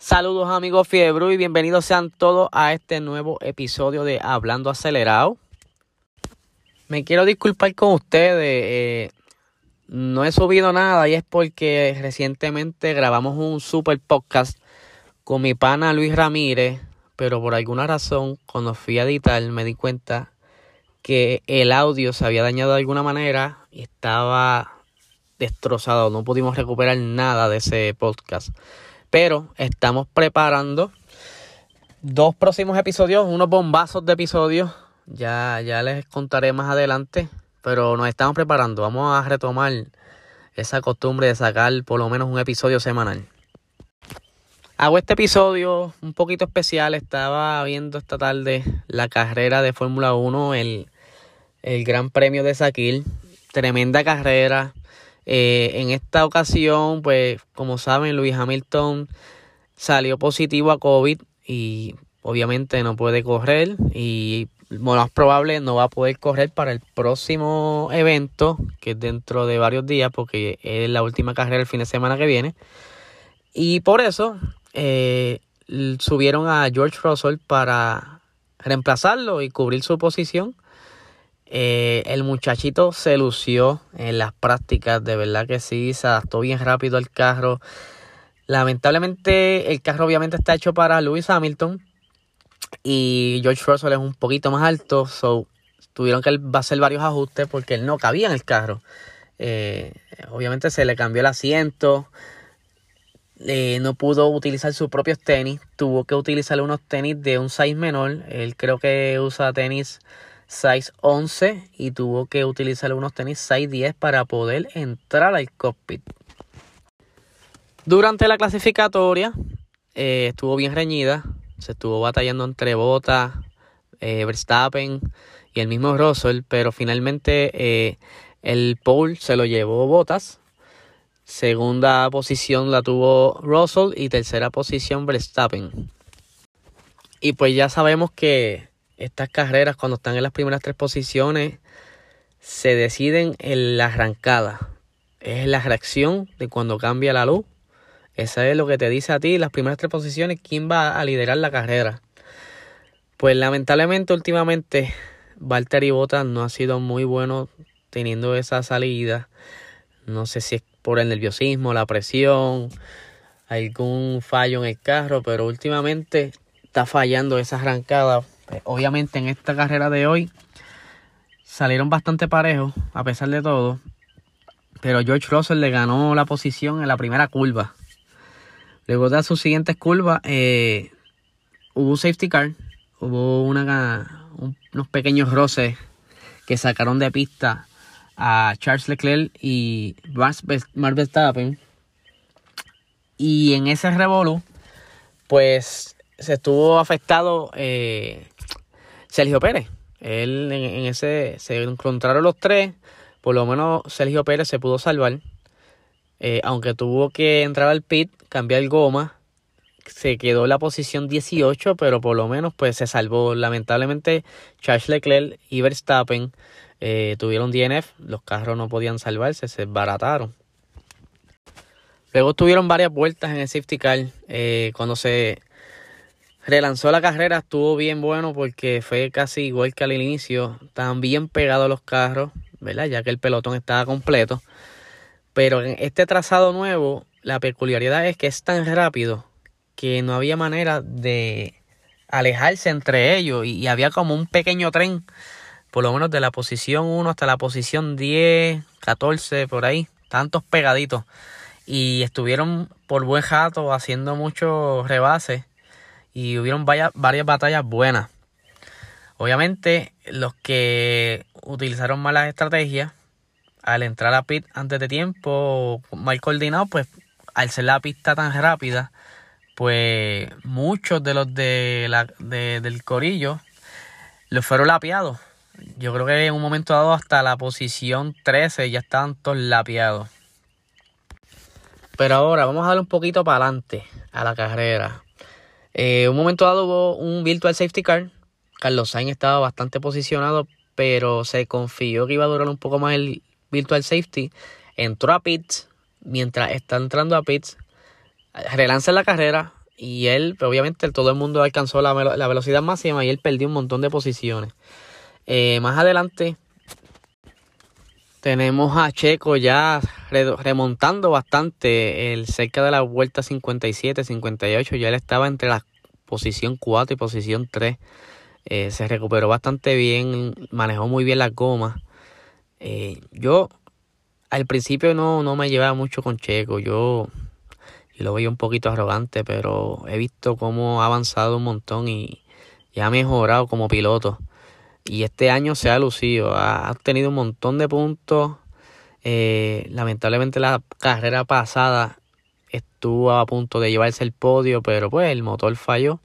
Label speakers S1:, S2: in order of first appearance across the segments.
S1: Saludos amigos Fiebre y bienvenidos sean todos a este nuevo episodio de Hablando Acelerado. Me quiero disculpar con ustedes, eh, no he subido nada y es porque recientemente grabamos un super podcast con mi pana Luis Ramírez, pero por alguna razón cuando fui a editar me di cuenta que el audio se había dañado de alguna manera y estaba destrozado, no pudimos recuperar nada de ese podcast. Pero estamos preparando dos próximos episodios, unos bombazos de episodios. Ya, ya les contaré más adelante. Pero nos estamos preparando. Vamos a retomar esa costumbre de sacar por lo menos un episodio semanal. Hago este episodio un poquito especial. Estaba viendo esta tarde la carrera de Fórmula 1, el, el Gran Premio de Sakil. Tremenda carrera. Eh, en esta ocasión, pues como saben, Luis Hamilton salió positivo a COVID y obviamente no puede correr y lo más probable no va a poder correr para el próximo evento, que es dentro de varios días, porque es la última carrera el fin de semana que viene. Y por eso eh, subieron a George Russell para reemplazarlo y cubrir su posición. Eh, el muchachito se lució en las prácticas, de verdad que sí, se adaptó bien rápido al carro. Lamentablemente el carro obviamente está hecho para Lewis Hamilton y George Russell es un poquito más alto, so tuvieron que hacer varios ajustes porque él no cabía en el carro. Eh, obviamente se le cambió el asiento, eh, no pudo utilizar sus propios tenis, tuvo que utilizar unos tenis de un size menor. Él creo que usa tenis size 11 y tuvo que utilizar unos tenis size 10 para poder entrar al cockpit. Durante la clasificatoria eh, estuvo bien reñida, se estuvo batallando entre Bottas, eh, Verstappen y el mismo Russell, pero finalmente eh, el pole se lo llevó Bottas. Segunda posición la tuvo Russell y tercera posición Verstappen. Y pues ya sabemos que estas carreras cuando están en las primeras tres posiciones se deciden en la arrancada. Es la reacción de cuando cambia la luz. Esa es lo que te dice a ti las primeras tres posiciones quién va a liderar la carrera. Pues lamentablemente últimamente Valtteri Bottas no ha sido muy bueno teniendo esa salida. No sé si es por el nerviosismo, la presión, algún fallo en el carro, pero últimamente está fallando esa arrancada pues, obviamente en esta carrera de hoy salieron bastante parejos, a pesar de todo. Pero George Russell le ganó la posición en la primera curva. Luego de sus siguientes curvas, eh, hubo un safety car, hubo una, unos pequeños roces que sacaron de pista a Charles Leclerc y Max Verstappen. Y en ese revolú, pues se estuvo afectado eh, Sergio Pérez. Él en, ese se encontraron los tres. Por lo menos Sergio Pérez se pudo salvar. Eh, aunque tuvo que entrar al pit, cambiar el goma. Se quedó en la posición 18, pero por lo menos pues se salvó. Lamentablemente Charles Leclerc y Verstappen eh, tuvieron DNF. Los carros no podían salvarse, se barataron. Luego tuvieron varias vueltas en el safety car. Eh, cuando se relanzó la carrera, estuvo bien bueno porque fue casi igual que al inicio, estaban bien pegados los carros, ¿verdad? Ya que el pelotón estaba completo. Pero en este trazado nuevo, la peculiaridad es que es tan rápido que no había manera de alejarse entre ellos y, había como un pequeño tren, por lo menos de la posición 1 hasta la posición 10, 14, por ahí, tantos pegaditos. Y estuvieron por buen jato haciendo muchos rebases y hubieron varias, batallas buenas. Obviamente, los que utilizaron malas estrategias al entrar a pit antes de tiempo, mal coordinado, pues al ser la pista tan rápida, pues muchos de los de la, del corillo los fueron lapiados. Yo creo que en un momento dado hasta la posición 13 ya estaban todos lapiados. Pero ahora vamos a darle un poquito para adelante a la carrera. Eh, un momento dado hubo un virtual safety car. Carlos Sainz estaba bastante posicionado, pero se confió que iba a durar un poco más el virtual safety. Entró a pits. Mientras está entrando a pits, relanza la carrera y él, obviamente todo el mundo alcanzó la, velocidad máxima y él perdió un montón de posiciones. Eh, más adelante tenemos a Checo ya remontando bastante el cerca de la vuelta 57, 58, ya él estaba entre la posición 4 y posición 3. Eh, se recuperó bastante bien, manejó muy bien la goma. Eh, yo al principio no, no me llevaba mucho con Checo, yo, lo veía un poquito arrogante, pero he visto cómo ha avanzado un montón y, ha mejorado como piloto. Y este año se ha lucido, ha, tenido un montón de puntos. Eh, lamentablemente la carrera pasada estuvo a punto de llevarse el podio, pero pues el motor falló.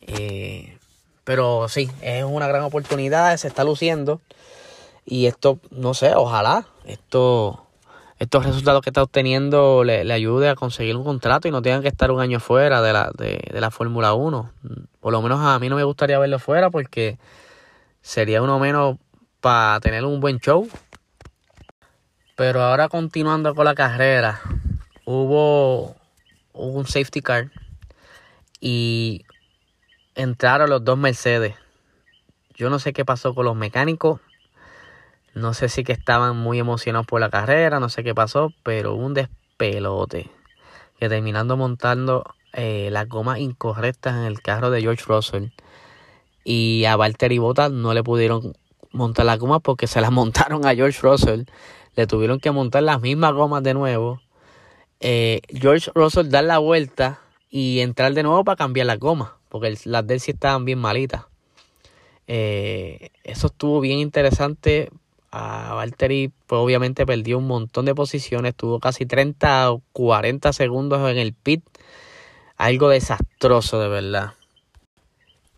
S1: Eh, pero sí, es una gran oportunidad, se está luciendo. Y esto, no sé, ojalá esto, estos resultados que está obteniendo le, ayude a conseguir un contrato y no tengan que estar un año fuera de la, de, de la Fórmula 1. Por lo menos a mí no me gustaría verlo fuera porque sería uno menos para tener un buen show. Pero ahora continuando con la carrera, hubo, hubo un safety car y entraron los dos Mercedes. Yo no sé qué pasó con los mecánicos. No sé si que estaban muy emocionados por la carrera, no sé qué pasó, pero un despelote. Que terminando montando eh, las gomas incorrectas en el carro de George Russell. Y a Valtteri Bottas no le pudieron montar las gomas porque se las montaron a George Russell. Le tuvieron que montar las mismas gomas de nuevo. Eh, George Russell dar la vuelta y entrar de nuevo para cambiar las gomas porque las de él sí estaban bien malitas. Eh, eso estuvo bien interesante. A Valtteri, pues obviamente perdió un montón de posiciones, tuvo casi 30 o 40 segundos en el pit. Algo desastroso, de verdad.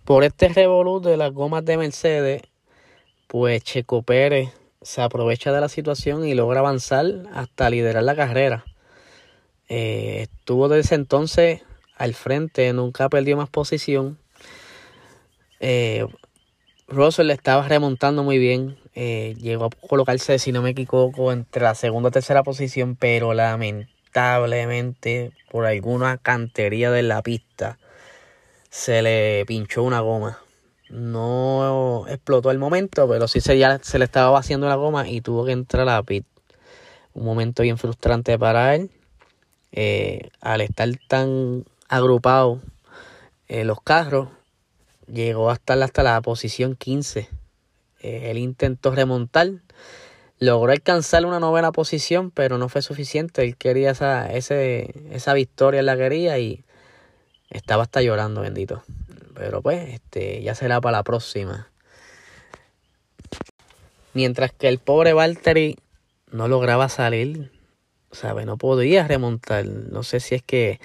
S1: Por este revolut de las gomas de Mercedes, pues Checo Pérez se aprovecha de la situación y logra avanzar hasta liderar la carrera. Eh, estuvo desde entonces al frente, nunca perdió más posición. Eh, Russell le estaba remontando muy bien. Eh, llegó a colocarse, si no me equivoco, entre la segunda y tercera posición, pero lamentablemente, por alguna cantería de la pista, se le pinchó una goma. No explotó el momento, pero sí se, ya se le estaba vaciando la goma y tuvo que entrar a la pit. Un momento bien frustrante para él. Eh, al estar tan agrupado eh, los carros, llegó hasta, hasta la posición 15. Eh, él intentó remontar, logró alcanzar una novena posición, pero no fue suficiente. Él quería esa, ese, esa victoria, la quería y estaba hasta llorando, bendito. Pero pues, este, ya será para la próxima. Mientras que el pobre Valtteri no lograba salir, ¿sabe? No podía remontar. No sé si es que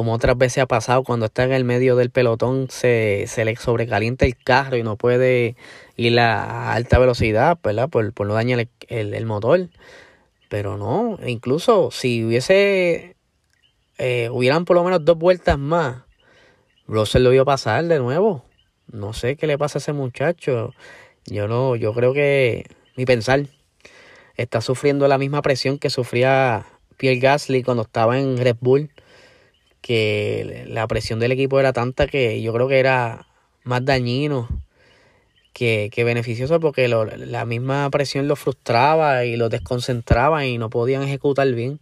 S1: como otras veces ha pasado, cuando está en el medio del pelotón se, se le sobrecalienta el carro y no puede ir a alta velocidad, ¿verdad? Por, por no dañar el, motor. Pero no, incluso si hubiese, eh, hubieran por lo menos dos vueltas más, Russell lo vio pasar de nuevo. No sé qué le pasa a ese muchacho. Yo no, yo creo que, mi pensar, está sufriendo la misma presión que sufría Pierre Gasly cuando estaba en Red Bull que la presión del equipo era tanta que yo creo que era más dañino que, beneficioso porque la misma presión los frustraba y los desconcentraba y no podían ejecutar bien.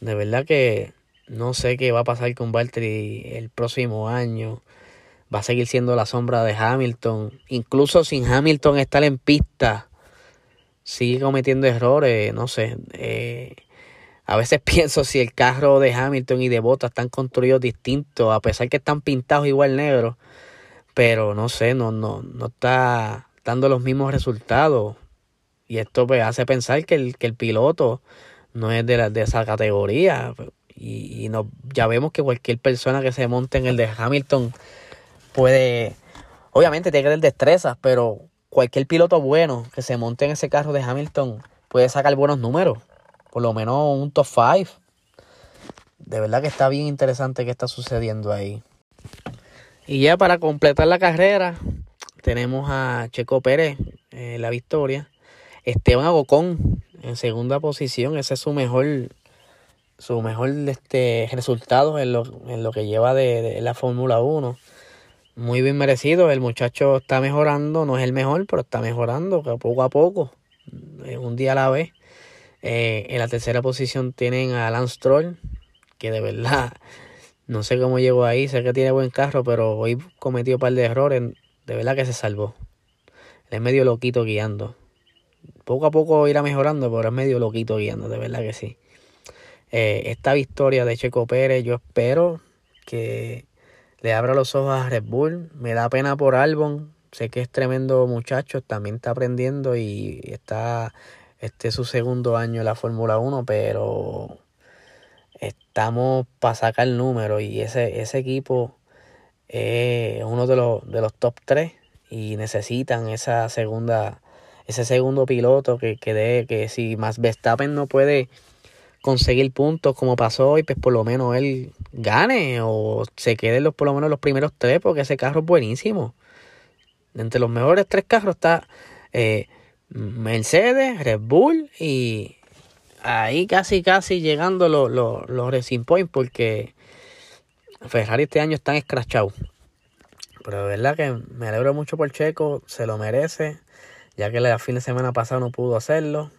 S1: De verdad que no sé qué va a pasar con Valtteri el próximo año. Va a seguir siendo la sombra de Hamilton. Incluso sin Hamilton estar en pista, sigue cometiendo errores. No sé. Eh, a veces pienso si el carro de Hamilton y de Bottas están construidos distintos, a pesar que están pintados igual negro, pero no sé, no, no, no está dando los mismos resultados. Y esto pues, hace pensar que el, que el piloto no es de, la, de esa categoría. Y, y no, ya vemos que cualquier persona que se monte en el de Hamilton puede, obviamente tiene que tener destrezas, pero cualquier piloto bueno que se monte en ese carro de Hamilton puede sacar buenos números por lo menos un top 5. De verdad que está bien interesante qué está sucediendo ahí. Y ya para completar la carrera, tenemos a Checo Pérez en eh, la victoria. Esteban Agocón en segunda posición. Ese es su mejor, su mejor este, resultado en lo, en lo que lleva de, la Fórmula 1. Muy bien merecido, el muchacho está mejorando, no es el mejor, pero está mejorando poco a poco, un día a la vez. Eh, en la tercera posición tienen a Lance Stroll, que de verdad no sé cómo llegó ahí, sé que tiene buen carro, pero hoy cometió un par de errores, de verdad que se salvó. es medio loquito guiando. Poco a poco irá mejorando, pero es medio loquito guiando, de verdad que sí. Eh, esta victoria de Checo Pérez, yo espero que le abra los ojos a Red Bull. Me da pena por Albon. Sé que es tremendo muchacho, también está aprendiendo y está este es su segundo año en la Fórmula 1, pero estamos para sacar el número y ese, ese equipo es uno de los, de los top 3 y necesitan esa segunda, ese segundo piloto que, que, de, que si más Verstappen no puede conseguir puntos como pasó hoy, pues por lo menos él gane o se quede los, por lo menos los primeros tres porque ese carro es buenísimo. Entre los mejores tres carros está eh, Mercedes, Red Bull y ahí casi casi llegando los, los, Racing Point porque Ferrari este año están escrachados. Pero de verdad que me alegro mucho por Checo, se lo merece, ya que la fin de semana pasado no pudo hacerlo.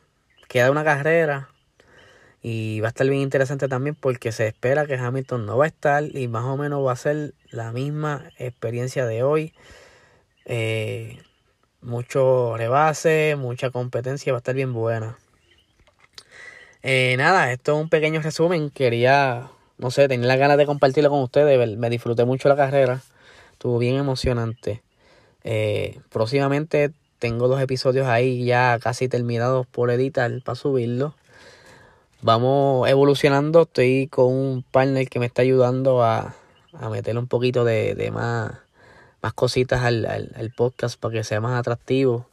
S1: Queda una carrera, y va a estar bien interesante también porque se espera que Hamilton no va a estar y más o menos va a ser la misma experiencia de hoy. Eh, mucho rebase, mucha competencia, va a estar bien buena. Eh, nada, esto es un pequeño resumen. Quería, no sé, tenía la ganas de compartirlo con ustedes. Me disfruté mucho la carrera. Estuvo bien emocionante. Eh, próximamente tengo dos episodios ahí ya casi terminados por editar para subirlo vamos evolucionando. Estoy con un partner que me está ayudando a, a meterle un poquito de, más, más cositas al, al, podcast para que sea más atractivo.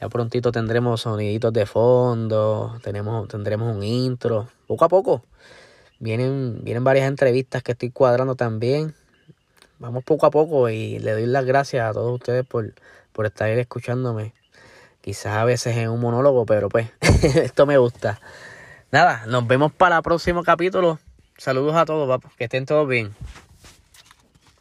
S1: Ya prontito tendremos soniditos de fondo, tenemos, tendremos un intro, poco a poco. Vienen, vienen varias entrevistas que estoy cuadrando también. Vamos poco a poco y le doy las gracias a todos ustedes por, por estar escuchándome. Quizás a veces en un monólogo, pero pues esto me gusta. Nada, nos vemos para el próximo capítulo. Saludos a todos, papá. Que estén todos bien.